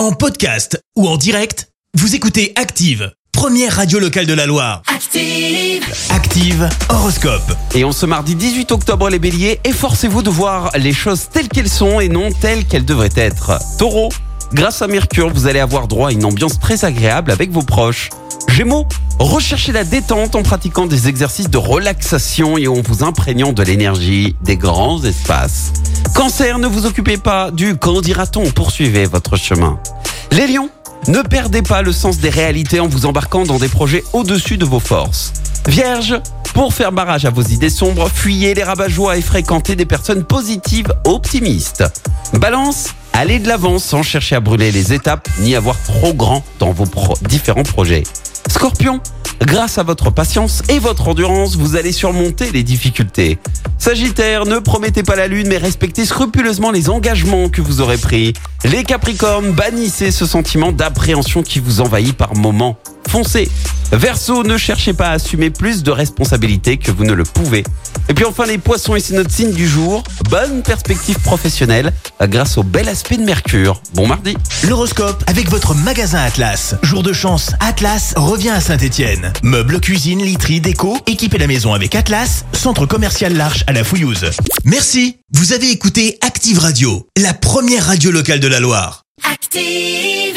En podcast ou en direct, vous écoutez Active, première radio locale de la Loire. Active. Active Horoscope. Et en ce mardi 18 octobre, les béliers, efforcez-vous de voir les choses telles qu'elles sont et non telles qu'elles devraient être. Taureau, grâce à Mercure, vous allez avoir droit à une ambiance très agréable avec vos proches. Gémeaux, recherchez la détente en pratiquant des exercices de relaxation et en vous imprégnant de l'énergie des grands espaces. Cancer, ne vous occupez pas du quand dira-t-on, poursuivez votre chemin. Les lions, ne perdez pas le sens des réalités en vous embarquant dans des projets au-dessus de vos forces. Vierge, pour faire barrage à vos idées sombres, fuyez les rabat-joie et fréquentez des personnes positives, optimistes. Balance, allez de l'avant sans chercher à brûler les étapes ni à voir trop grand dans vos différents projets. Scorpion, grâce à votre patience et votre endurance, vous allez surmonter les difficultés. Sagittaire, ne promettez pas la lune mais respectez scrupuleusement les engagements que vous aurez pris. Les Capricornes, bannissez ce sentiment d'appréhension qui vous envahit par moments. Foncez. Verseau, ne cherchez pas à assumer plus de responsabilités que vous ne le pouvez. Et puis enfin les poissons, et c'est notre signe du jour, bonne perspective professionnelle euh, grâce au bel aspect de Mercure. Bon mardi. L'horoscope avec votre magasin Atlas. Jour de chance, Atlas revient à Saint-Étienne. Meubles, cuisine, literie, déco, équipez la maison avec Atlas, centre commercial L'Arche à la Fouillouse. Merci. Vous avez écouté Active Radio, la première radio locale de la Loire. Active.